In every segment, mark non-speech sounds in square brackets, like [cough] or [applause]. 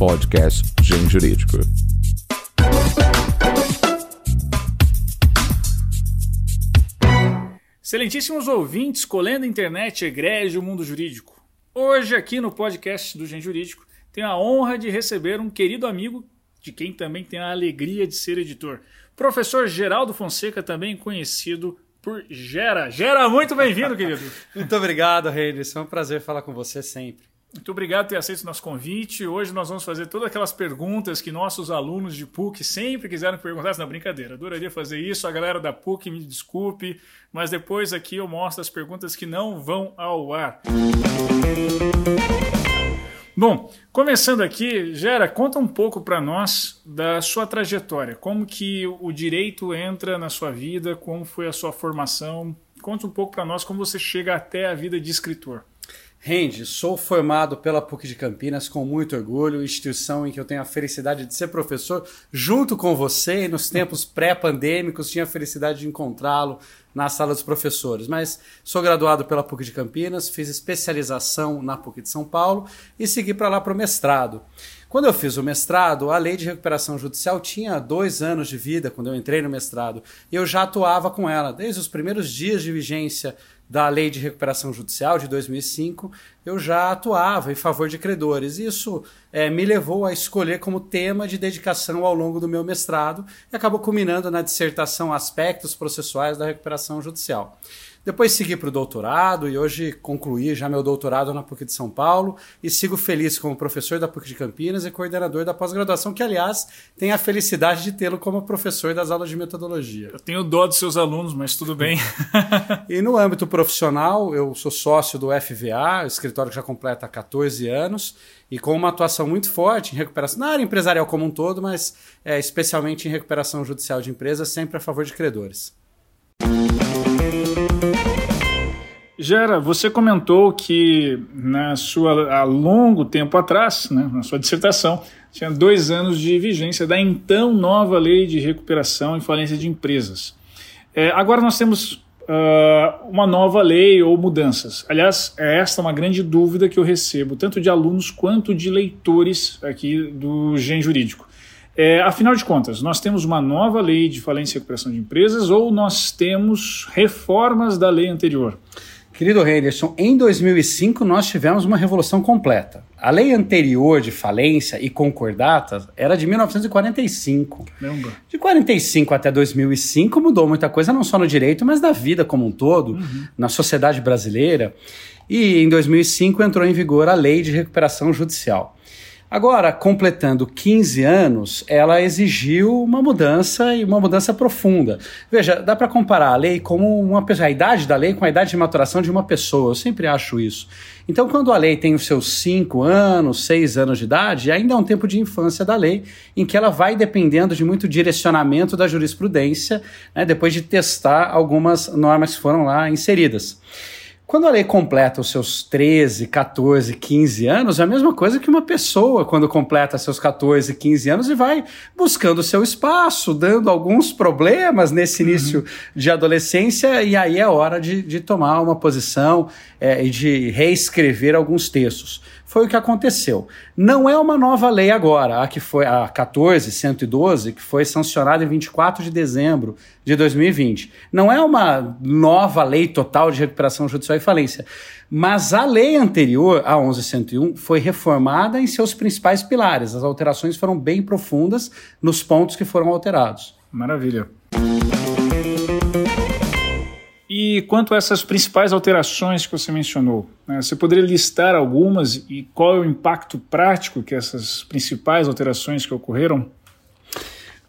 podcast Gen Jurídico. Excelentíssimos ouvintes, colendo internet, egrégio, mundo jurídico. Hoje, aqui no podcast do Gen Jurídico, tenho a honra de receber um querido amigo, de quem também tenho a alegria de ser editor. Professor Geraldo Fonseca, também conhecido por Gera. Gera, muito bem-vindo, querido. [laughs] muito obrigado, Reis. É um prazer falar com você sempre. Muito obrigado por ter aceito o nosso convite. Hoje nós vamos fazer todas aquelas perguntas que nossos alunos de PUC sempre quiseram perguntar. Na brincadeira, adoraria fazer isso. A galera da PUC me desculpe, mas depois aqui eu mostro as perguntas que não vão ao ar. Bom, começando aqui, Gera, conta um pouco para nós da sua trajetória. Como que o direito entra na sua vida? Como foi a sua formação? Conta um pouco para nós como você chega até a vida de escritor. Rende, sou formado pela PUC de Campinas com muito orgulho, instituição em que eu tenho a felicidade de ser professor junto com você. Nos tempos pré-pandêmicos tinha a felicidade de encontrá-lo na sala dos professores. Mas sou graduado pela PUC de Campinas, fiz especialização na PUC de São Paulo e segui para lá para o mestrado. Quando eu fiz o mestrado, a lei de recuperação judicial tinha dois anos de vida quando eu entrei no mestrado e eu já atuava com ela desde os primeiros dias de vigência da Lei de Recuperação Judicial de 2005, eu já atuava em favor de credores. Isso é, me levou a escolher como tema de dedicação ao longo do meu mestrado e acabou culminando na dissertação Aspectos Processuais da Recuperação Judicial. Depois segui para o doutorado e hoje concluí já meu doutorado na PUC de São Paulo e sigo feliz como professor da PUC de Campinas e coordenador da pós-graduação, que aliás tem a felicidade de tê-lo como professor das aulas de metodologia. Eu tenho dó dos seus alunos, mas tudo bem. [laughs] e no âmbito profissional, eu sou sócio do FVA, escritório que já completa 14 anos e com uma atuação muito forte em recuperação, na área empresarial como um todo, mas é, especialmente em recuperação judicial de empresas, sempre a favor de credores. Gera, você comentou que na sua, há longo tempo atrás, né, na sua dissertação, tinha dois anos de vigência da então nova lei de recuperação e falência de empresas. É, agora nós temos uh, uma nova lei ou mudanças. Aliás, é esta uma grande dúvida que eu recebo, tanto de alunos quanto de leitores aqui do Gen Jurídico. É, afinal de contas, nós temos uma nova lei de falência e recuperação de empresas ou nós temos reformas da lei anterior? Querido Henderson, em 2005 nós tivemos uma revolução completa. A lei anterior de falência e concordata era de 1945. Lembra? De 45 até 2005 mudou muita coisa, não só no direito, mas da vida como um todo, uhum. na sociedade brasileira. E em 2005 entrou em vigor a Lei de Recuperação Judicial. Agora, completando 15 anos, ela exigiu uma mudança e uma mudança profunda. Veja, dá para comparar a lei como uma pessoa, a idade da lei com a idade de maturação de uma pessoa. Eu sempre acho isso. Então, quando a lei tem os seus 5 anos, 6 anos de idade, ainda é um tempo de infância da lei, em que ela vai dependendo de muito direcionamento da jurisprudência, né, depois de testar algumas normas que foram lá inseridas. Quando a lei completa os seus 13, 14, 15 anos, é a mesma coisa que uma pessoa quando completa seus 14, 15 anos e vai buscando o seu espaço, dando alguns problemas nesse início uhum. de adolescência, e aí é hora de, de tomar uma posição é, e de reescrever alguns textos. Foi o que aconteceu. Não é uma nova lei agora, a que foi a 14112, que foi sancionada em 24 de dezembro de 2020. Não é uma nova lei total de recuperação judicial e falência. Mas a lei anterior, a 1101, foi reformada em seus principais pilares. As alterações foram bem profundas nos pontos que foram alterados. Maravilha. E quanto a essas principais alterações que você mencionou, né, você poderia listar algumas e qual é o impacto prático que essas principais alterações que ocorreram?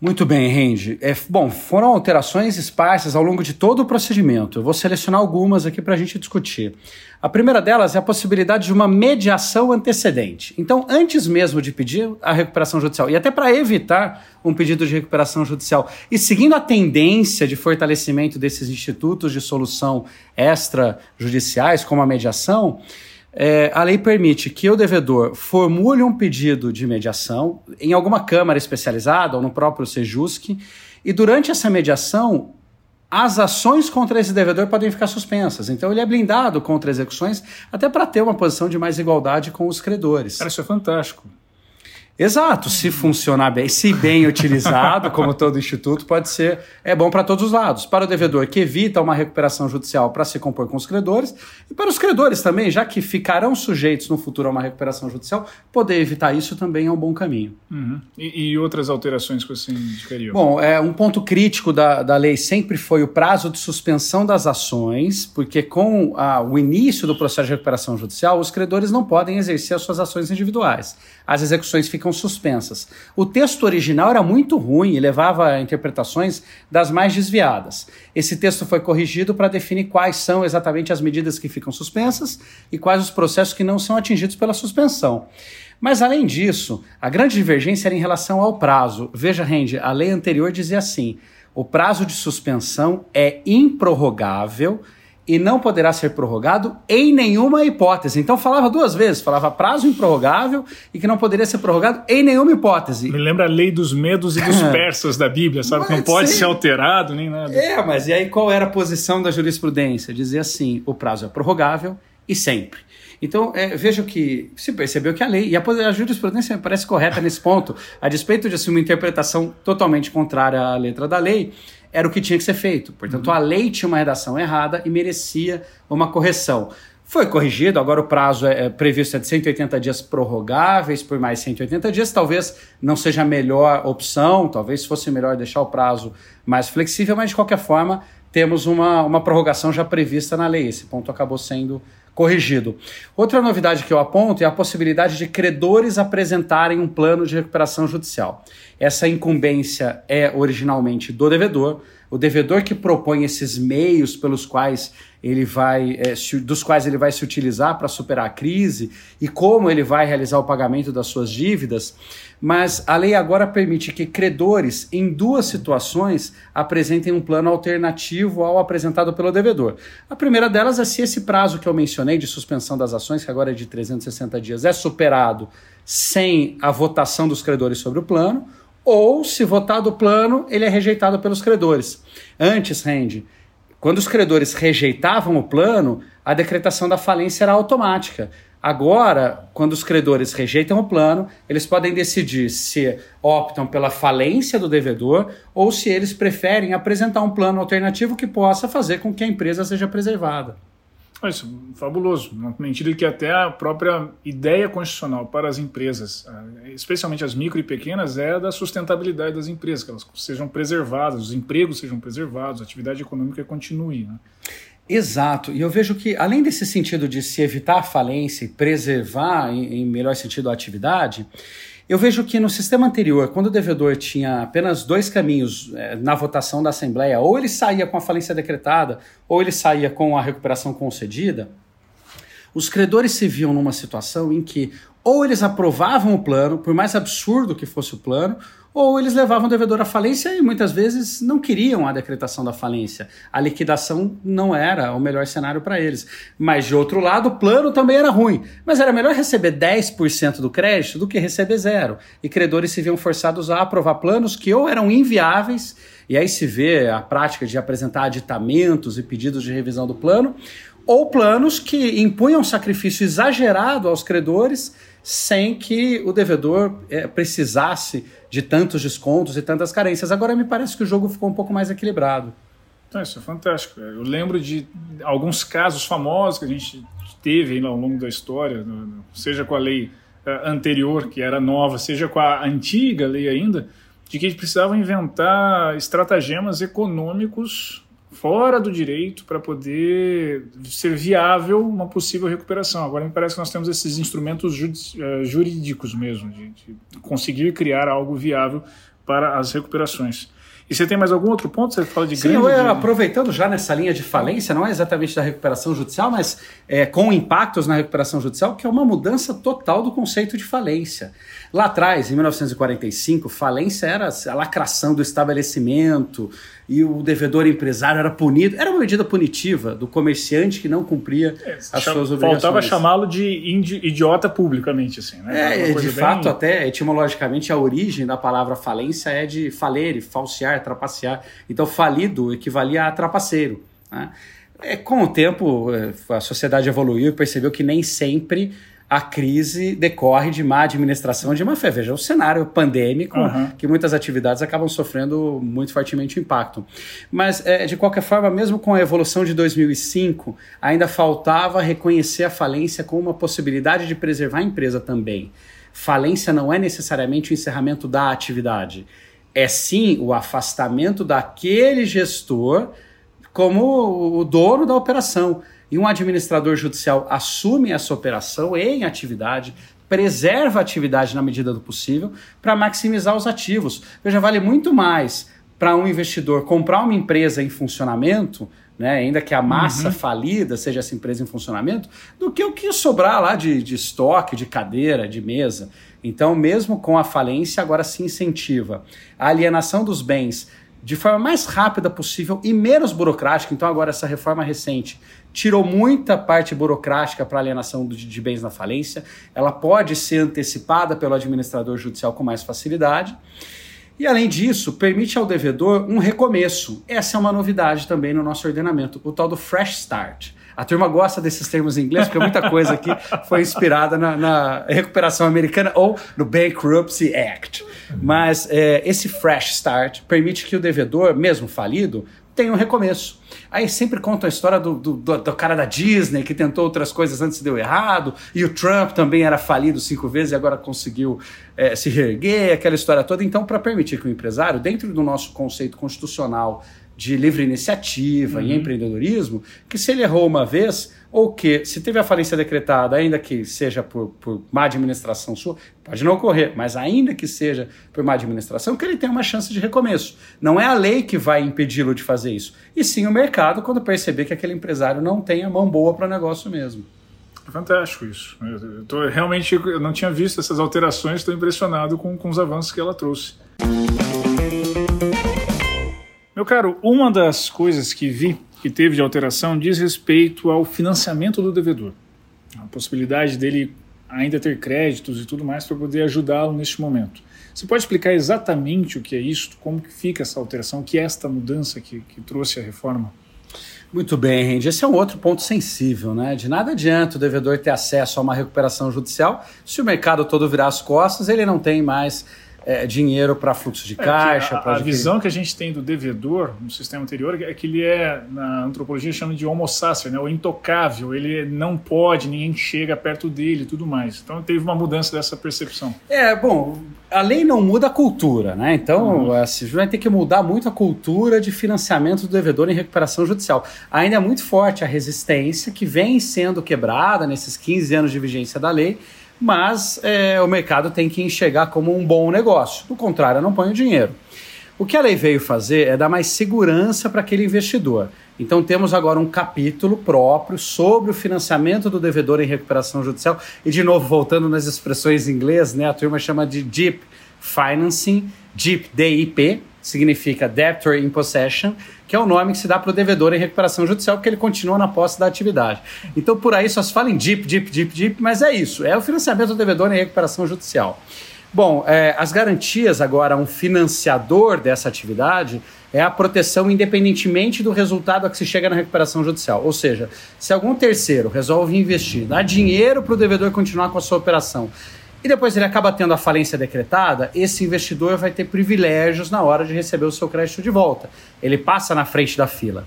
Muito bem, Randy. É, bom, foram alterações esparsas ao longo de todo o procedimento. Eu vou selecionar algumas aqui para a gente discutir. A primeira delas é a possibilidade de uma mediação antecedente. Então, antes mesmo de pedir a recuperação judicial, e até para evitar um pedido de recuperação judicial, e seguindo a tendência de fortalecimento desses institutos de solução extrajudiciais, como a mediação, é, a lei permite que o devedor formule um pedido de mediação em alguma câmara especializada ou no próprio Sejusc, e durante essa mediação, as ações contra esse devedor podem ficar suspensas. Então ele é blindado contra execuções, até para ter uma posição de mais igualdade com os credores. Cara, isso é fantástico. Exato, se funcionar bem, se bem utilizado, como todo instituto, pode ser é bom para todos os lados. Para o devedor que evita uma recuperação judicial para se compor com os credores, e para os credores também, já que ficarão sujeitos no futuro a uma recuperação judicial, poder evitar isso também é um bom caminho. Uhum. E, e, outras alterações que você indicaria? Bom, é, um ponto crítico da, da lei sempre foi o prazo de suspensão das ações, porque com a, o início do processo de recuperação judicial, os credores não podem exercer as suas ações individuais. As execuções ficam ficam suspensas. O texto original era muito ruim e levava a interpretações das mais desviadas. Esse texto foi corrigido para definir quais são exatamente as medidas que ficam suspensas e quais os processos que não são atingidos pela suspensão. Mas, além disso, a grande divergência era em relação ao prazo. Veja, Rende, a lei anterior dizia assim: o prazo de suspensão é improrrogável e não poderá ser prorrogado em nenhuma hipótese. Então falava duas vezes, falava prazo improrrogável e que não poderia ser prorrogado em nenhuma hipótese. Me lembra a lei dos medos e dos [laughs] persas da Bíblia, sabe? que não pode ser alterado nem nada. É, mas e aí qual era a posição da jurisprudência? Dizia assim: o prazo é prorrogável e sempre. Então, é, veja que se percebeu que a lei, e a, a jurisprudência me parece correta nesse ponto, a despeito de assumir uma interpretação totalmente contrária à letra da lei, era o que tinha que ser feito. Portanto, uhum. a lei tinha uma redação errada e merecia uma correção. Foi corrigido, agora o prazo é, é previsto é de 180 dias prorrogáveis por mais 180 dias. Talvez não seja a melhor opção, talvez fosse melhor deixar o prazo mais flexível, mas de qualquer forma temos uma, uma prorrogação já prevista na lei. Esse ponto acabou sendo corrigido. Outra novidade que eu aponto é a possibilidade de credores apresentarem um plano de recuperação judicial. Essa incumbência é originalmente do devedor, o devedor que propõe esses meios pelos quais ele vai, é, dos quais ele vai se utilizar para superar a crise e como ele vai realizar o pagamento das suas dívidas, mas a lei agora permite que credores, em duas situações, apresentem um plano alternativo ao apresentado pelo devedor. A primeira delas é se esse prazo que eu mencionei de suspensão das ações, que agora é de 360 dias, é superado sem a votação dos credores sobre o plano, ou, se votado o plano, ele é rejeitado pelos credores. Antes, rende, quando os credores rejeitavam o plano, a decretação da falência era automática. Agora, quando os credores rejeitam o plano, eles podem decidir se optam pela falência do devedor ou se eles preferem apresentar um plano alternativo que possa fazer com que a empresa seja preservada. Isso, fabuloso, na medida que até a própria ideia constitucional para as empresas, eh, especialmente as micro e pequenas, é da sustentabilidade das empresas, que elas sejam preservadas, os empregos sejam preservados, a atividade econômica continue. Né? Exato, e eu vejo que além desse sentido de se evitar a falência e preservar, em melhor sentido, a atividade, eu vejo que no sistema anterior, quando o devedor tinha apenas dois caminhos é, na votação da Assembleia, ou ele saía com a falência decretada, ou ele saía com a recuperação concedida, os credores se viam numa situação em que ou eles aprovavam o plano, por mais absurdo que fosse o plano, ou eles levavam o devedor à falência e muitas vezes não queriam a decretação da falência. A liquidação não era o melhor cenário para eles. Mas, de outro lado, o plano também era ruim. Mas era melhor receber 10% do crédito do que receber zero. E credores se viam forçados a aprovar planos que ou eram inviáveis, e aí se vê a prática de apresentar aditamentos e pedidos de revisão do plano, ou planos que impunham sacrifício exagerado aos credores sem que o devedor é, precisasse de tantos descontos e tantas carências. Agora me parece que o jogo ficou um pouco mais equilibrado. Então, isso é fantástico. Eu lembro de alguns casos famosos que a gente teve ao longo da história, seja com a lei eh, anterior, que era nova, seja com a antiga lei ainda, de que precisavam inventar estratagemas econômicos fora do direito para poder ser viável uma possível recuperação. Agora me parece que nós temos esses instrumentos eh, jurídicos mesmo, de, de conseguir criar algo viável para as recuperações. E você tem mais algum outro ponto? Você fala de Sim, grande... Eu, aproveitando já nessa linha de falência, não é exatamente da recuperação judicial, mas é, com impactos na recuperação judicial, que é uma mudança total do conceito de falência. Lá atrás, em 1945, falência era a lacração do estabelecimento e o devedor empresário era punido. Era uma medida punitiva do comerciante que não cumpria é, as suas obrigações. Faltava chamá-lo de idiota publicamente, assim, né? É, de fato, bem... até etimologicamente, a origem da palavra falência é de falere, falsear, trapacear. Então, falido equivalia a trapaceiro. Né? É, com o tempo, é, a sociedade evoluiu e percebeu que nem sempre a crise decorre de má administração de má fé. Veja, o cenário pandêmico, uhum. que muitas atividades acabam sofrendo muito fortemente impacto. Mas, é, de qualquer forma, mesmo com a evolução de 2005, ainda faltava reconhecer a falência como uma possibilidade de preservar a empresa também. Falência não é necessariamente o encerramento da atividade, é sim o afastamento daquele gestor como o dono da operação e um administrador judicial assume essa operação em atividade, preserva a atividade na medida do possível para maximizar os ativos. Veja, vale muito mais para um investidor comprar uma empresa em funcionamento, né, ainda que a massa uhum. falida seja essa empresa em funcionamento, do que o que sobrar lá de, de estoque, de cadeira, de mesa. Então, mesmo com a falência, agora se incentiva a alienação dos bens de forma mais rápida possível e menos burocrática. Então, agora, essa reforma recente tirou muita parte burocrática para alienação de, bens na falência. Ela pode ser antecipada pelo administrador judicial com mais facilidade. E além disso, permite ao devedor um recomeço. Essa é uma novidade também no nosso ordenamento, o tal do fresh start. A turma gosta desses termos em inglês, porque muita coisa aqui foi inspirada na, na recuperação americana ou no Bankruptcy Act. Mas é, esse fresh start permite que o devedor, mesmo falido, tem um recomeço. Aí sempre conta a história do, do, do, cara da Disney que tentou outras coisas antes e deu errado, e o Trump também era falido cinco vezes e agora conseguiu é, se reerguer, aquela história toda. Então, para permitir que o empresário, dentro do nosso conceito constitucional de livre iniciativa uhum. e empreendedorismo, que se ele errou uma vez, ou que se teve a falência decretada, ainda que seja por, por má administração sua, pode não ocorrer, mas ainda que seja por má administração, que ele tenha uma chance de recomeço. Não é a lei que vai impedi-lo de fazer isso, e sim o mercado quando perceber que aquele empresário não tem a mão boa para o negócio mesmo. Fantástico isso. Eu tô, realmente eu não tinha visto essas alterações, estou impressionado com, com os avanços que ela trouxe. Meu caro, uma das coisas que vi que teve de alteração diz respeito ao financiamento do devedor. A possibilidade dele ainda ter créditos e tudo mais para poder ajudá-lo neste momento. Você pode explicar exatamente o que é isso, como que fica essa alteração, o que é esta mudança que, que trouxe a reforma? Muito bem, Randy. Esse é um outro ponto sensível, né? De nada adianta o devedor ter acesso a uma recuperação judicial se o mercado todo virar as costas, ele não tem mais é, dinheiro para fluxo de é caixa. a, a visão que a gente tem do devedor no sistema anterior é que ele é, na antropologia, chama de homo sacer, né, o intocável. Ele não pode, ninguém chega perto dele e tudo mais. Então teve uma mudança dessa percepção. É, bom, a lei não muda a cultura, né? Então uhum. a CIJ vai ter que mudar muito a cultura de financiamento do devedor em recuperação judicial. Ainda é muito forte a resistência que vem sendo quebrada nesses 15 anos de vigência da lei mas é, o mercado tem que enxergar como um bom negócio. Do contrário, não põe o dinheiro. O que a lei veio fazer é dar mais segurança para aquele investidor. Então temos agora um capítulo próprio sobre o financiamento do devedor em recuperação judicial. E de novo, voltando nas expressões em inglês, né, a turma chama de DIP Financing, DIP DIP, significa Debtor in Possession, que é o nome que se dá para o devedor em recuperação judicial, porque ele continua na posse da atividade. Então, por aí só se fala em DIP, DIP, DIP, DIP, mas é isso, é o financiamento do devedor em recuperação judicial. Bom, é, as garantias agora, um financiador dessa atividade é a proteção independentemente do resultado a que se chega na recuperação judicial. Ou seja, se algum terceiro resolve investir, dar dinheiro para o devedor continuar com a sua operação e depois ele acaba tendo a falência decretada, esse investidor vai ter privilégios na hora de receber o seu crédito de volta. Ele passa na frente da fila.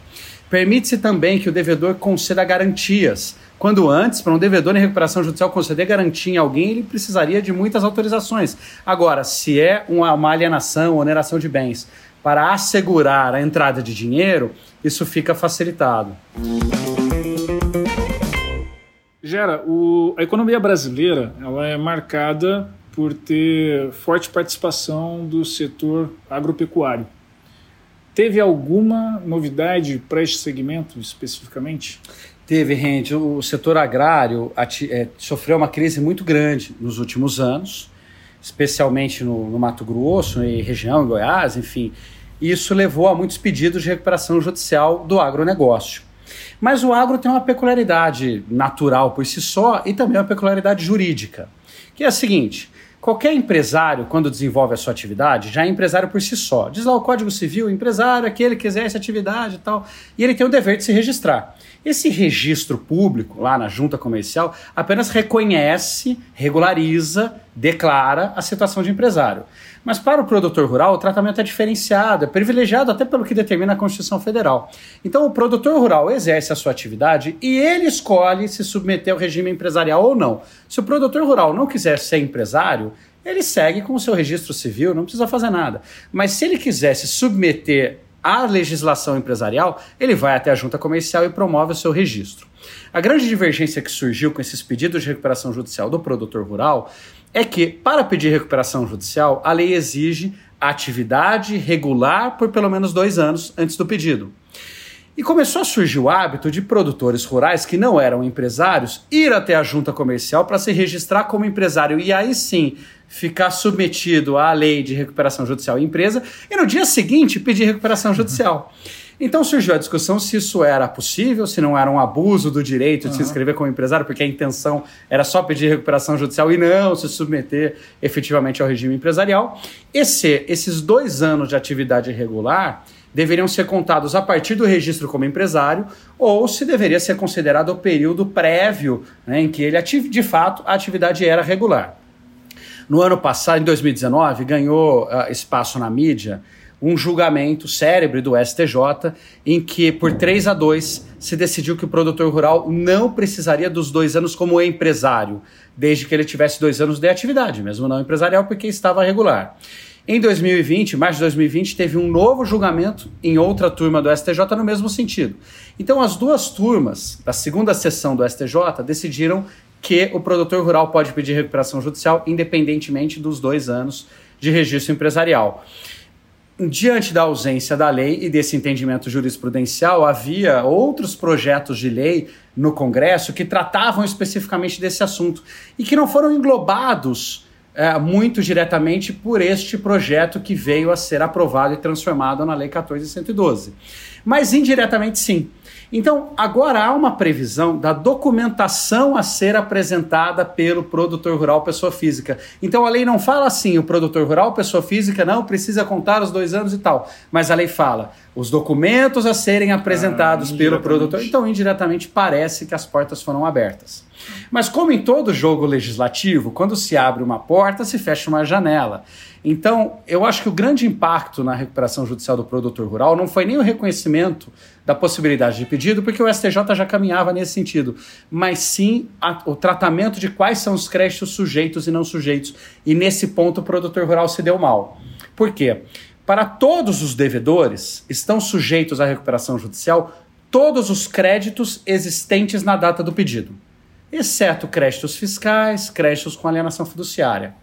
Permite-se também que o devedor conceda garantias. Quando antes, para um devedor em recuperação judicial conceder garantia em alguém, ele precisaria de muitas autorizações. Agora, se é uma, alienação, oneração de bens, para assegurar a entrada de dinheiro, isso fica facilitado. Gera, o, a economia brasileira ela é marcada por ter forte participação do setor agropecuário. Teve alguma novidade para este segmento especificamente? Teve, Rende. O setor agrário é, sofreu uma crise muito grande nos últimos anos, especialmente no, no Mato Grosso e região, em Goiás, enfim. Isso levou a muitos pedidos de recuperação judicial do agronegócio. Mas o agro tem uma peculiaridade natural por si só e também uma peculiaridade jurídica, que é a seguinte: qualquer empresário, quando desenvolve a sua atividade, já é empresário por si só. Diz lá o Código Civil, empresário, aquele que exerce atividade e tal, e ele tem o dever de se registrar. Esse registro público, lá na junta comercial, apenas reconhece, regulariza, declara a situação de empresário. Mas para o produtor rural, o tratamento é diferenciado, é privilegiado até pelo que determina a Constituição Federal. Então, o produtor rural exerce a sua atividade e ele escolhe se submeter ao regime empresarial ou não. Se o produtor rural não quiser ser empresário, ele segue com o seu registro civil, não precisa fazer nada. Mas se ele quiser se submeter à legislação empresarial, ele vai até a junta comercial e promove o seu registro. A grande divergência que surgiu com esses pedidos de recuperação judicial do produtor rural é que, para pedir recuperação judicial, a lei exige atividade regular por pelo menos dois anos antes do pedido. E começou a surgir o hábito de produtores rurais que não eram empresários ir até a junta comercial para se registrar como empresário e aí sim ficar submetido à lei de recuperação judicial empresa e no dia seguinte pedir recuperação judicial. [laughs] Então surgiu a discussão se isso era possível, se não era um abuso do direito de uhum. se inscrever como empresário, porque a intenção era só pedir recuperação judicial e não se submeter efetivamente ao regime empresarial. E se esses dois anos de atividade irregular deveriam ser contados a partir do registro como empresário ou se deveria ser considerado o período prévio né, em que ele, de fato, a atividade era regular. No ano passado, em 2019, ganhou uh, espaço na mídia um julgamento cérebro do STJ em que, por 3 a 2, se decidiu que o produtor rural não precisaria dos dois anos como empresário, desde que ele tivesse dois anos de atividade, mesmo não empresarial, porque estava regular. Em 2020, março de 2020, teve um novo julgamento em outra turma do STJ no mesmo sentido. Então, as duas turmas da segunda sessão do STJ decidiram que o produtor rural pode pedir recuperação judicial independentemente dos dois anos de registro empresarial. Diante da ausência da lei e desse entendimento jurisprudencial, havia outros projetos de lei no Congresso que tratavam especificamente desse assunto e que não foram englobados é, muito diretamente por este projeto que veio a ser aprovado e transformado na Lei 14.112. Mas indiretamente sim. Então, agora há uma previsão da documentação a ser apresentada pelo produtor rural pessoa física. Então, a lei não fala assim, o produtor rural pessoa física não precisa contar os dois anos e tal. Mas a lei fala os documentos a serem apresentados ah, pelo produtor. Então, indiretamente, parece que as portas foram abertas. Mas, como em todo jogo legislativo, quando se abre uma porta, se fecha uma janela. Então, eu acho que o grande impacto na recuperação judicial do produtor rural não foi nem o reconhecimento da possibilidade de pedido, porque o STJ já caminhava nesse sentido, mas sim a, o tratamento de quais são os créditos sujeitos e não sujeitos. E nesse ponto, o produtor rural se deu mal. Por quê? Para todos os devedores, estão sujeitos à recuperação judicial todos os créditos existentes na data do pedido, exceto créditos fiscais, créditos com alienação fiduciária.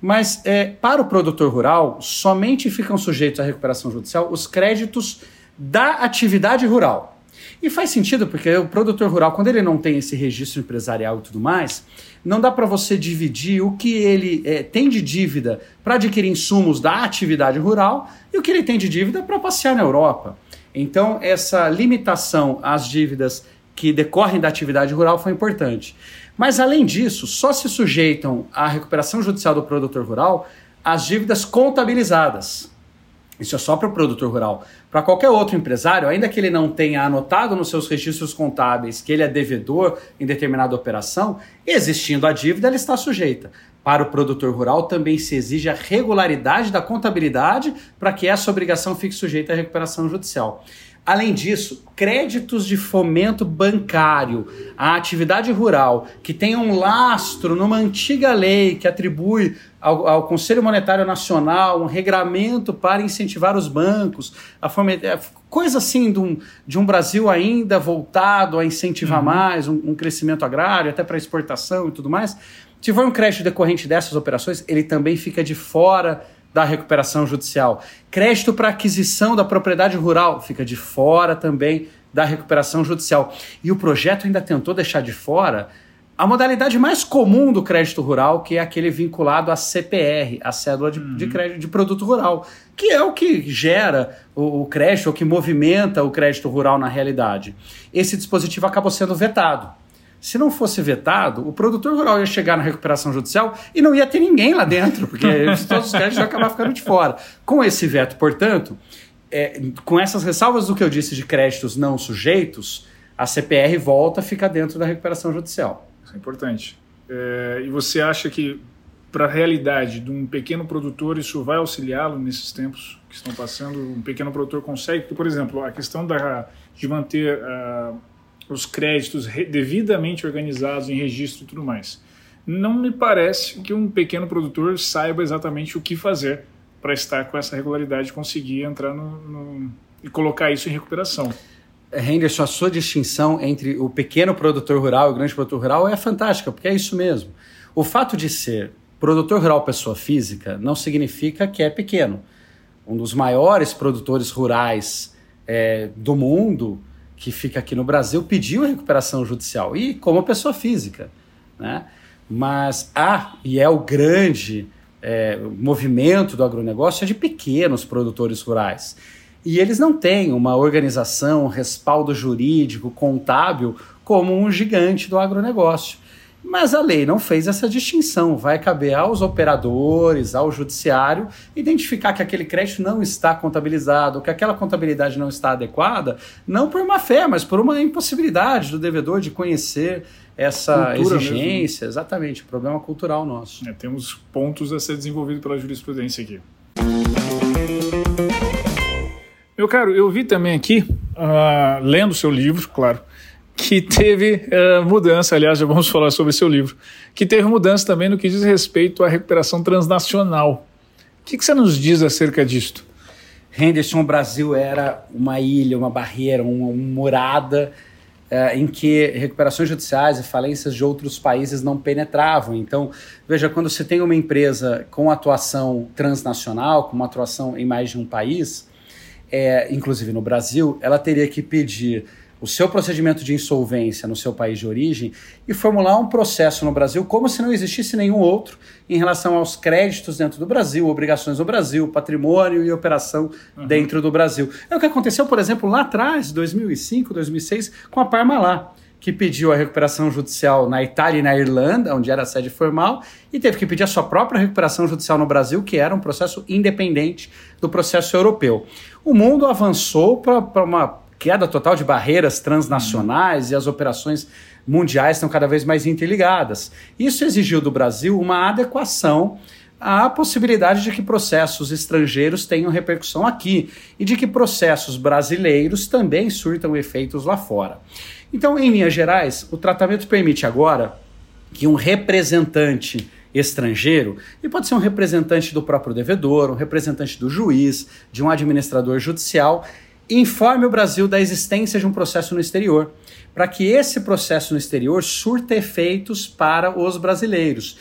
Mas é, para o produtor rural, somente ficam sujeitos à recuperação judicial os créditos da atividade rural. E faz sentido porque o produtor rural, quando ele não tem esse registro empresarial e tudo mais, não dá para você dividir o que ele é, tem de dívida para adquirir insumos da atividade rural e o que ele tem de dívida para passear na Europa. Então, essa limitação às dívidas que decorrem da atividade rural foi importante. Mas, além disso, só se sujeitam à recuperação judicial do produtor rural as dívidas contabilizadas. Isso é só para o produtor rural. Para qualquer outro empresário, ainda que ele não tenha anotado nos seus registros contábeis que ele é devedor em determinada operação, existindo a dívida, ela está sujeita. Para o produtor rural, também se exige a regularidade da contabilidade para que essa obrigação fique sujeita à recuperação judicial. Além disso, créditos de fomento bancário à atividade rural que tenham um lastro numa antiga lei que atribui ao, ao Conselho Monetário Nacional um regramento para incentivar os bancos, a fomentar, é, coisa assim de um, de um Brasil ainda voltado a incentivar uhum. mais um, um crescimento agrário, até para exportação e tudo mais. Se for um crédito decorrente dessas operações, ele também fica de fora da recuperação judicial. Crédito para aquisição da propriedade rural fica de fora também da recuperação judicial. E o projeto ainda tentou deixar de fora a modalidade mais comum do crédito rural, que é aquele vinculado à CPR, a cédula de, uhum. de crédito de produto rural, que é o que gera o, o crédito, o que movimenta o crédito rural na realidade. Esse dispositivo acabou sendo vetado. Se não fosse vetado, o produtor rural ia chegar na recuperação judicial e não ia ter ninguém lá dentro, porque [laughs] todos os créditos iam acabar ficando de fora. Com esse veto, portanto, é, com essas ressalvas do que eu disse de créditos não sujeitos, a CPR volta, fica dentro da recuperação judicial. Isso é importante. É, e você acha que para a realidade de um pequeno produtor isso vai auxiliá-lo nesses tempos que estão passando? Um pequeno produtor consegue, por exemplo, a questão da, de manter uh, os créditos devidamente organizados em registro e tudo mais. Não me parece que um pequeno produtor saiba exatamente o que fazer para estar com essa regularidade conseguir entrar no, no, e colocar isso em recuperação. Henderson, a sua distinção entre o pequeno produtor rural e o grande produtor rural é fantástica, porque é isso mesmo. O fato de ser produtor rural pessoa física não significa que é pequeno. Um dos maiores produtores rurais é, do mundo, que fica aqui no Brasil, pediu recuperação judicial, e como pessoa física. Né? Mas há, e é o grande é, movimento do agronegócio, é de pequenos produtores rurais. E eles não têm uma organização, um respaldo jurídico, contábil, como um gigante do agronegócio. Mas a lei não fez essa distinção. Vai caber aos operadores, ao judiciário, identificar que aquele crédito não está contabilizado, que aquela contabilidade não está adequada, não por má fé, mas por uma impossibilidade do devedor de conhecer essa Cultura exigência. Mesmo. Exatamente, problema cultural nosso. É, temos pontos a ser desenvolvidos pela jurisprudência aqui. Meu caro, eu vi também aqui, uh, lendo seu livro, claro, que teve uh, mudança, aliás, já vamos falar sobre seu livro, que teve mudança também no que diz respeito à recuperação transnacional. O que, que você nos diz acerca disto? Henderson, o Brasil era uma ilha, uma barreira, uma, uma morada uh, em que recuperações judiciais e falências de outros países não penetravam. Então, veja, quando você tem uma empresa com atuação transnacional, com uma atuação em mais de um país, é, inclusive no Brasil, ela teria que pedir o seu procedimento de insolvência no seu país de origem e formular um processo no Brasil como se não existisse nenhum outro em relação aos créditos dentro do Brasil, obrigações do Brasil, patrimônio e operação uhum. dentro do Brasil. É o que aconteceu, por exemplo, lá atrás, 2005, 2006, com a Parmalat que pediu a recuperação judicial na Itália e na Irlanda, onde era a sede formal, e teve que pedir a sua própria recuperação judicial no Brasil, que era um processo independente do processo europeu. O mundo avançou para uma queda total de barreiras transnacionais e as operações mundiais estão cada vez mais interligadas. Isso exigiu do Brasil uma adequação à possibilidade de que processos estrangeiros tenham repercussão aqui e de que processos brasileiros também surtam efeitos lá fora. Então, em linhas gerais, o tratamento permite agora que um representante estrangeiro, e pode ser um representante do próprio devedor, um representante do juiz, de um administrador judicial, informe o Brasil da existência de um processo no exterior, para que esse processo no exterior surta efeitos para os brasileiros.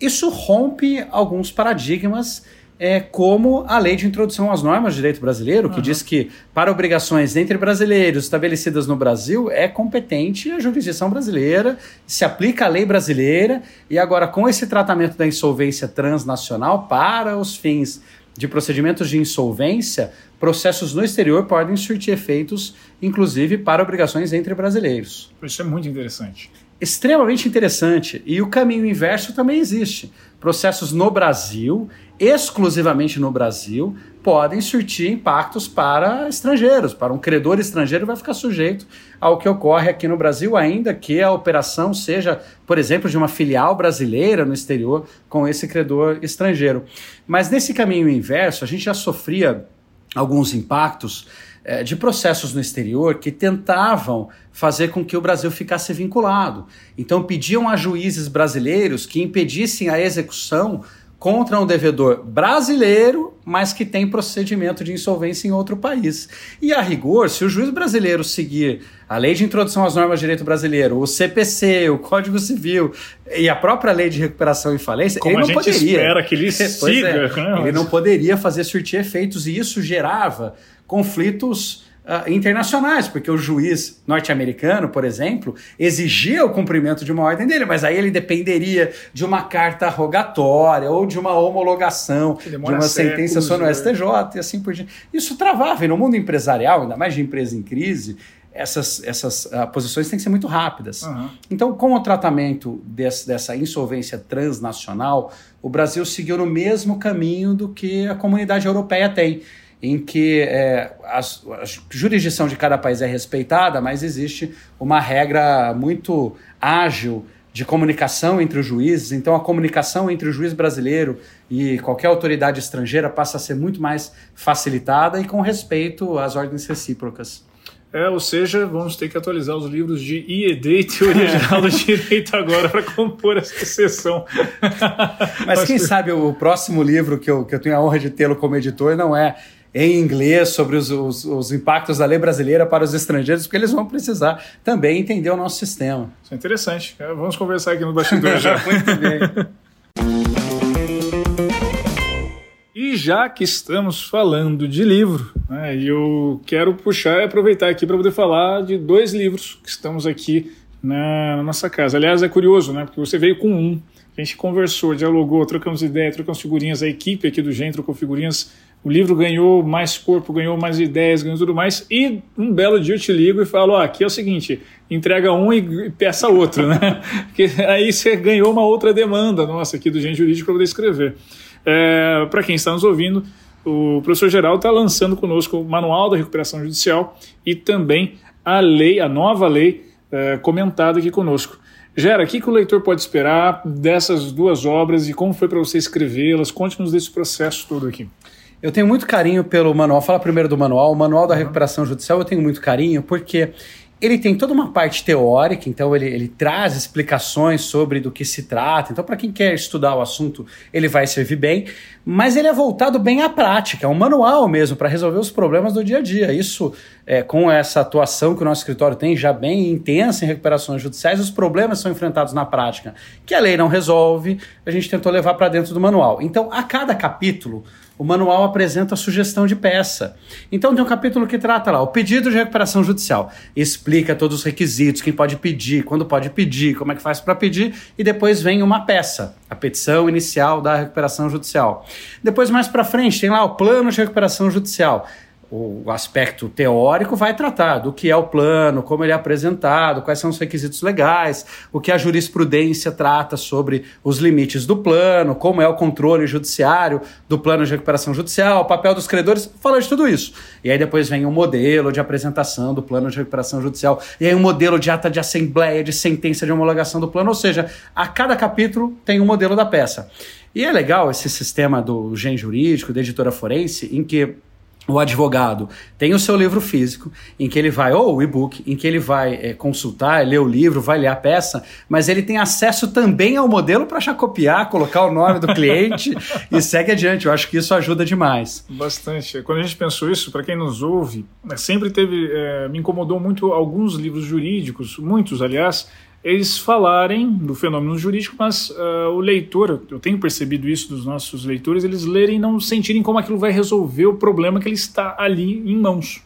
Isso rompe alguns paradigmas é, como a lei de introdução às normas de direito brasileiro, que uhum. diz que para obrigações entre brasileiros estabelecidas no Brasil é competente a jurisdição brasileira, se aplica a lei brasileira, e agora com esse tratamento da insolvência transnacional para os fins de procedimentos de insolvência, processos no exterior podem surtir efeitos, inclusive para obrigações entre brasileiros. Isso é muito interessante. Extremamente interessante. E o caminho inverso também existe. Processos no Brasil exclusivamente no Brasil, podem surtir impactos para estrangeiros. Para um credor estrangeiro, vai ficar sujeito ao que ocorre aqui no Brasil, ainda que a operação seja, por exemplo, de uma filial brasileira no exterior com esse credor estrangeiro. Mas nesse caminho inverso, a gente já sofria alguns impactos eh, de processos no exterior que tentavam fazer com que o Brasil ficasse vinculado. Então pediam a juízes brasileiros que impedissem a execução contra um devedor brasileiro, mas que tem procedimento de insolvência em outro país. E a rigor, se o juiz brasileiro seguir a lei de introdução às normas de direito brasileiro, o CPC, o Código Civil e a própria lei de recuperação e falência, Como ele não poderia. espera que ele [laughs] siga. É, né? Ele não poderia fazer surtir efeitos e isso gerava conflitos uh, internacionais, porque o juiz norte-americano, por exemplo, exigia o cumprimento de uma ordem dele, mas aí ele dependeria de uma carta rogatória ou de uma homologação de uma sentença só no STJ e assim por diante. Isso travava, e no mundo empresarial, ainda mais de empresa em crise, essas, essas uh, posições têm que ser muito rápidas. Uhum. Então, com o tratamento desse, dessa insolvência transnacional, o Brasil seguiu no mesmo caminho do que a comunidade europeia tem em que é, a, a jurisdição de cada país é respeitada, mas existe uma regra muito ágil de comunicação entre os juízes, então a comunicação entre o juiz brasileiro e qualquer autoridade estrangeira passa a ser muito mais facilitada e com respeito às ordens recíprocas. É, ou seja, vamos ter que atualizar os livros de IED e Teoria Geral do Direito agora para compor essa sessão. Mas quem sabe o próximo livro que eu, que eu tenho a honra de tê-lo como editor não é em inglês sobre os, os, os, impactos da lei brasileira para os estrangeiros, porque eles vão precisar também entender o nosso sistema. Isso é interessante. É, vamos conversar aqui no bastidor já. [laughs] Muito bem. E já que estamos falando de livro, né, eu quero puxar e aproveitar aqui para poder falar de dois livros que estamos aqui na, na nossa casa. Aliás, é curioso, né? Porque você veio com um, a gente conversou, dialogou, trocamos ideias, trocamos figurinhas, a equipe aqui do Gen trocou figurinhas o livro ganhou mais corpo, ganhou mais ideias, ganhou tudo mais, e um belo dia eu te ligo e falo, ó, aqui é o seguinte, entrega um e peça outro, né? [laughs] Porque aí você ganhou uma outra demanda nossa aqui do Gente Jurídico para poder escrever. É, para quem está nos ouvindo, o professor Geral está lançando conosco o Manual da Recuperação Judicial e também a lei, a nova lei é, comentada aqui conosco. Gera, o que, que o leitor pode esperar dessas duas obras e como foi para você escrevê-las? Conte-nos desse processo todo aqui. Eu tenho muito carinho pelo manual. Fala primeiro do manual. O manual da recuperação judicial eu tenho muito carinho porque ele tem toda uma parte teórica, então ele, ele traz explicações sobre do que se trata. Então, para quem quer estudar o assunto, ele vai servir bem. Mas ele é voltado bem à prática, é um manual mesmo para resolver os problemas do dia a dia. Isso, é, com essa atuação que o nosso escritório tem já bem intensa em recuperações judiciais, os problemas são enfrentados na prática, que a lei não resolve, a gente tentou levar para dentro do manual. Então, a cada capítulo, o manual apresenta a sugestão de peça. Então tem um capítulo que trata lá o pedido de recuperação judicial, explica todos os requisitos, quem pode pedir, quando pode pedir, como é que faz para pedir, e depois vem uma peça, a petição inicial da recuperação judicial. Depois mais para frente tem lá o plano de recuperação judicial o aspecto teórico vai tratar do que é o plano, como ele é apresentado, quais são os requisitos legais, o que a jurisprudência trata sobre os limites do plano, como é o controle judiciário do plano de recuperação judicial, o papel dos credores, fala de tudo isso. E aí depois vem um modelo de apresentação do plano de recuperação judicial, e aí um modelo de ata de assembleia, de sentença de homologação do plano, ou seja, a cada capítulo tem um modelo da peça. E é legal esse sistema do gen jurídico, da editora forense, em que o advogado tem o seu livro físico, em que ele vai, ou o e-book, em que ele vai é, consultar, ler o livro, vai ler a peça, mas ele tem acesso também ao modelo para já copiar, colocar o nome do cliente [laughs] e segue adiante. Eu acho que isso ajuda demais. Bastante. Quando a gente pensou isso, para quem nos ouve, né, sempre teve, é, me incomodou muito alguns livros jurídicos, muitos, aliás, eles falarem do fenômeno jurídico, mas uh, o leitor, eu tenho percebido isso dos nossos leitores, eles lerem e não sentirem como aquilo vai resolver o problema que ele está ali em mãos.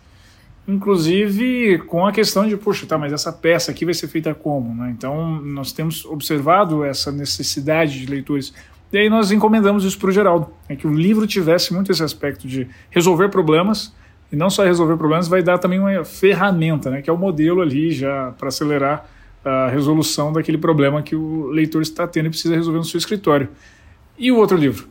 Inclusive com a questão de, poxa, tá, mas essa peça aqui vai ser feita como? Né? Então, nós temos observado essa necessidade de leitores. E aí nós encomendamos isso para o Geraldo, é que o livro tivesse muito esse aspecto de resolver problemas, e não só resolver problemas, vai dar também uma ferramenta, né, que é o modelo ali já para acelerar a resolução daquele problema que o leitor está tendo e precisa resolver no seu escritório. E o outro livro?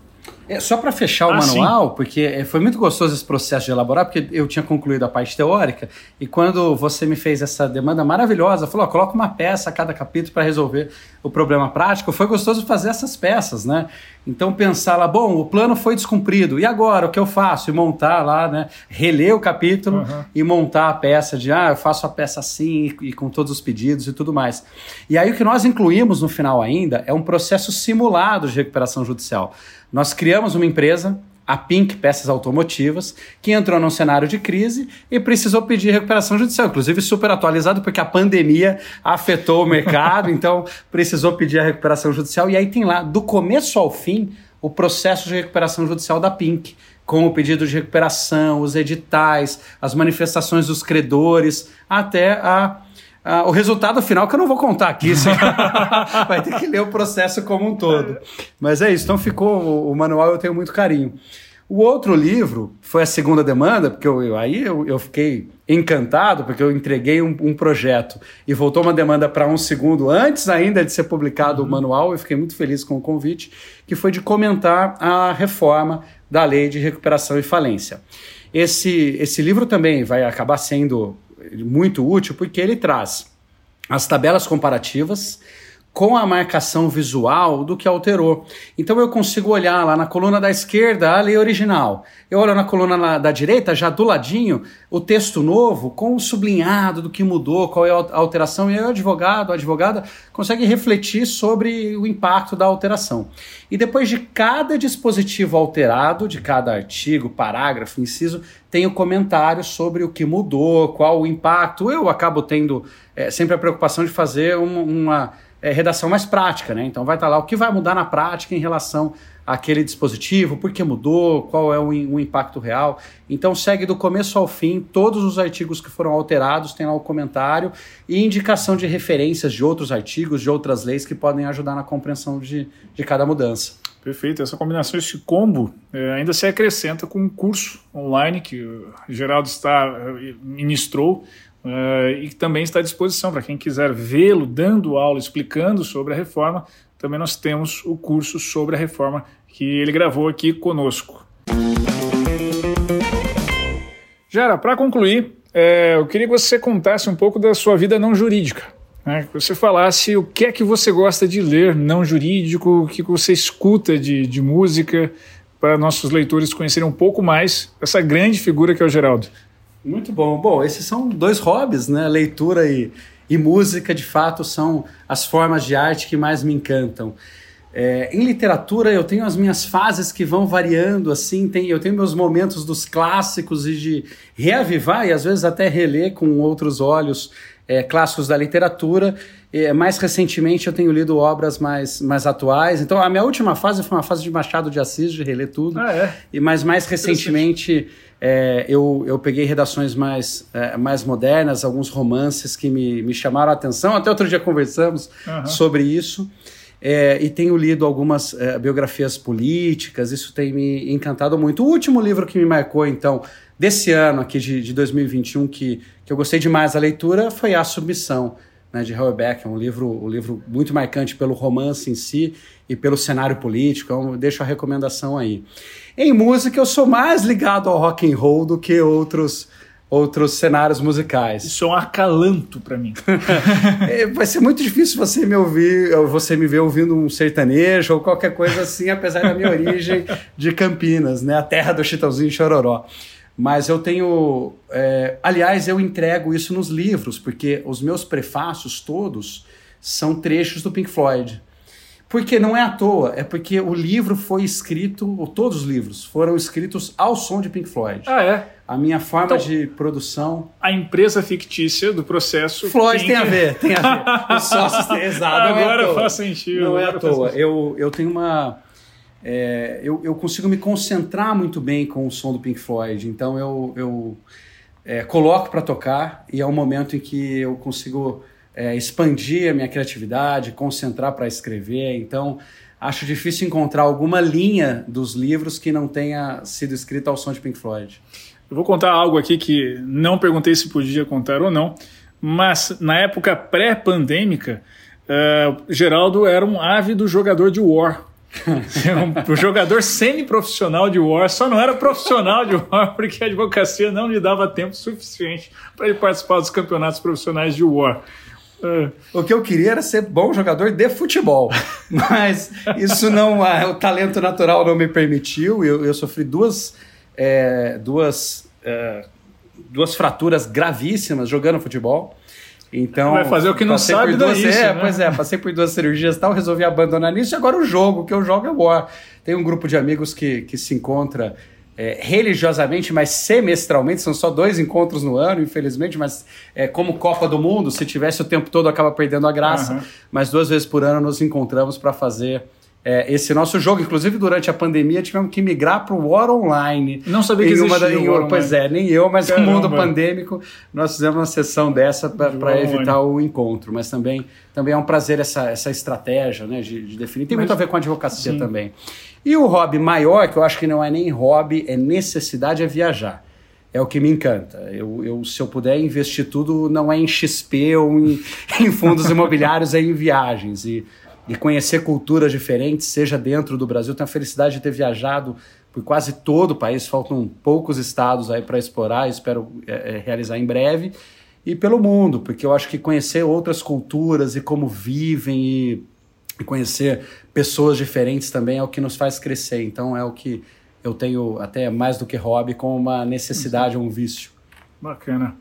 É, só para fechar o ah, manual, sim. porque é, foi muito gostoso esse processo de elaborar, porque eu tinha concluído a parte teórica, e quando você me fez essa demanda maravilhosa, falou: coloca uma peça a cada capítulo para resolver o problema prático, foi gostoso fazer essas peças, né? Então pensar lá, bom, o plano foi descumprido, e agora o que eu faço? E montar lá, né? Reler o capítulo uhum. e montar a peça de, ah, eu faço a peça assim, e, e com todos os pedidos e tudo mais. E aí o que nós incluímos no final ainda é um processo simulado de recuperação judicial. Nós criamos uma empresa, a Pink Peças Automotivas, que entrou num cenário de crise e precisou pedir recuperação judicial, inclusive super atualizado porque a pandemia afetou o mercado, [laughs] então precisou pedir a recuperação judicial. E aí tem lá do começo ao fim o processo de recuperação judicial da Pink, com o pedido de recuperação, os editais, as manifestações dos credores, até a Uh, o resultado final que eu não vou contar aqui, você [laughs] vai ter que ler o processo como um todo. Mas é isso, então ficou o, o manual, eu tenho muito carinho. O outro livro foi a segunda demanda, porque eu, eu aí eu, eu, fiquei encantado, porque eu entreguei um, um projeto e voltou uma demanda para um segundo antes ainda de ser publicado uhum. o manual, e fiquei muito feliz com o convite, que foi de comentar a reforma da lei de recuperação e falência. esse, esse livro também vai acabar sendo muito útil porque ele traz as tabelas comparativas com a marcação visual do que alterou. Então eu consigo olhar lá na coluna da esquerda a lei original. Eu olho na coluna da direita, já do ladinho, o texto novo com o sublinhado do que mudou, qual é a alteração, e aí o advogado, a advogada, consegue refletir sobre o impacto da alteração. E depois de cada dispositivo alterado, de cada artigo, parágrafo, inciso, tem o comentário sobre o que mudou, qual o impacto. Eu acabo tendo é, sempre a preocupação de fazer uma, uma é, redação mais prática, né? Então vai estar lá o que vai mudar na prática em relação àquele dispositivo, por que mudou, qual é o, o, impacto real. Então segue do começo ao fim todos os artigos que foram alterados, tem lá o comentário e indicação de referências de outros artigos, de outras leis que podem ajudar na compreensão de, de cada mudança. Perfeito. Essa combinação, esse combo, é, ainda se acrescenta com um curso online que o Geraldo está é, ministrou Uh, e também está à disposição para quem quiser vê-lo dando aula, explicando sobre a reforma. Também nós temos o curso sobre a reforma que ele gravou aqui conosco. Jara, para concluir, é, eu queria que você contasse um pouco da sua vida não jurídica. Né? Que você falasse o que é que você gosta de ler não jurídico, o que você escuta de, de música, para nossos leitores conhecerem um pouco mais essa grande figura que é o Geraldo. Muito bom. Bom, esses são dois hobbies, né? Leitura e, e música, de fato, são as formas de arte que mais me encantam. É, em literatura, eu tenho as minhas fases que vão variando, assim, tem, eu tenho meus momentos dos clássicos e de reavivar e às vezes até reler com outros olhos é, clássicos da literatura. É, mais recentemente eu tenho lido obras mais, mais atuais. Então a minha última fase foi uma fase de Machado de Assis, de reler tudo. Ah, é? E mais, mais recentemente é, eu, eu peguei redações mais, é, mais modernas, alguns romances que me, me chamaram a atenção. Até outro dia conversamos uhum. sobre isso. É, e tenho lido algumas é, biografias políticas, isso tem me encantado muito. O último livro que me marcou, então, desse ano aqui de, de 2021, que, que eu gostei demais da leitura, foi A Submissão, né, de Howard Beck, é um livro, um livro muito marcante pelo romance em si e pelo cenário político, então deixo a recomendação aí. Em música eu sou mais ligado ao rock and roll do que outros outros cenários musicais. Isso é um acalanto para mim. [laughs] é, vai ser muito difícil você me ouvir, você me ver ouvindo um sertanejo ou qualquer coisa assim, apesar da minha origem de Campinas, né, a terra do Chitãozinho e Chororó. Mas eu tenho. É, aliás, eu entrego isso nos livros, porque os meus prefácios todos são trechos do Pink Floyd. Porque não é à toa, é porque o livro foi escrito, ou todos os livros foram escritos ao som de Pink Floyd. Ah, é? A minha forma então, de produção. A empresa fictícia do processo. Floyd tem, tem a ver, tem a ver. Os [laughs] sócios têm. Exato. Agora é faz sentido. Não é à toa. Eu, eu tenho uma é, eu, eu, consigo me concentrar muito bem com o som do Pink Floyd. Então eu, eu é, coloco para tocar e é um momento em que eu consigo é, expandir a minha criatividade, concentrar para escrever. Então acho difícil encontrar alguma linha dos livros que não tenha sido escrita ao som de Pink Floyd. Eu vou contar algo aqui que não perguntei se podia contar ou não, mas na época pré-pandêmica, uh, Geraldo era um ávido jogador de War [laughs] um jogador semi-profissional de War, só não era profissional de War porque a advocacia não lhe dava tempo suficiente para ele participar dos campeonatos profissionais de War. O que eu queria era ser bom jogador de futebol, [laughs] mas isso não, o talento natural não me permitiu. Eu, eu sofri duas, é, duas, é, duas fraturas gravíssimas jogando futebol. Então, vai fazer o que não sabe por duas, isso, é, né? Pois é, passei por duas cirurgias e tal, resolvi abandonar nisso e agora o jogo, que eu jogo é War. Tem um grupo de amigos que, que se encontra é, religiosamente, mas semestralmente, são só dois encontros no ano, infelizmente, mas é, como Copa do Mundo, se tivesse o tempo todo acaba perdendo a graça, uhum. mas duas vezes por ano nos encontramos para fazer é, esse nosso jogo. Inclusive, durante a pandemia, tivemos que migrar para o War Online. Não sabia que existia da, em, War Pois é, nem eu, mas Caramba. no mundo pandêmico, nós fizemos uma sessão dessa para evitar o encontro. Mas também, também é um prazer essa, essa estratégia né, de, de definir. Tem mas, muito a ver com a advocacia sim. também. E o hobby maior, que eu acho que não é nem hobby, é necessidade, é viajar é o que me encanta. Eu, eu, se eu puder investir tudo, não é em XP ou em, [laughs] em fundos imobiliários, é em viagens. E e conhecer culturas diferentes, seja dentro do Brasil. Tenho a felicidade de ter viajado por quase todo o país, faltam poucos estados aí para explorar, espero é, é, realizar em breve, e pelo mundo, porque eu acho que conhecer outras culturas e como vivem e, e conhecer pessoas diferentes também é o que nos faz crescer. Então é o que eu tenho até mais do que hobby, como uma necessidade, um vício. Bacana.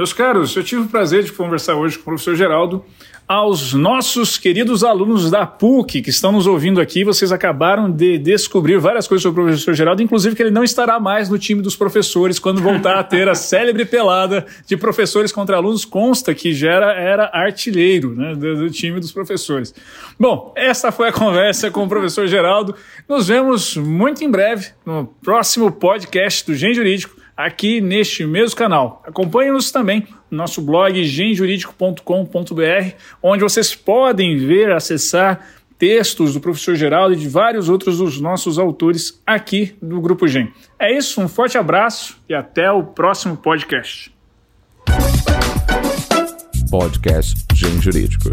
Meus caros, eu tive o prazer de conversar hoje com o professor Geraldo. Aos nossos queridos alunos da PUC que estão nos ouvindo aqui, vocês acabaram de descobrir várias coisas sobre o professor Geraldo, inclusive que ele não estará mais no time dos professores quando voltar a ter a [laughs] célebre pelada de professores contra alunos. Consta que Gera era artilheiro né, do, do time dos professores. Bom, essa foi a conversa com o professor Geraldo. Nos vemos muito em breve no próximo podcast do Gen Jurídico aqui neste mesmo canal. Acompanhe-nos também no nosso blog genjuridico.com.br, onde vocês podem ver, acessar textos do professor Geraldo e de vários outros dos nossos autores aqui do Grupo Gen. É isso, um forte abraço e até o próximo podcast. Podcast Gen Jurídico.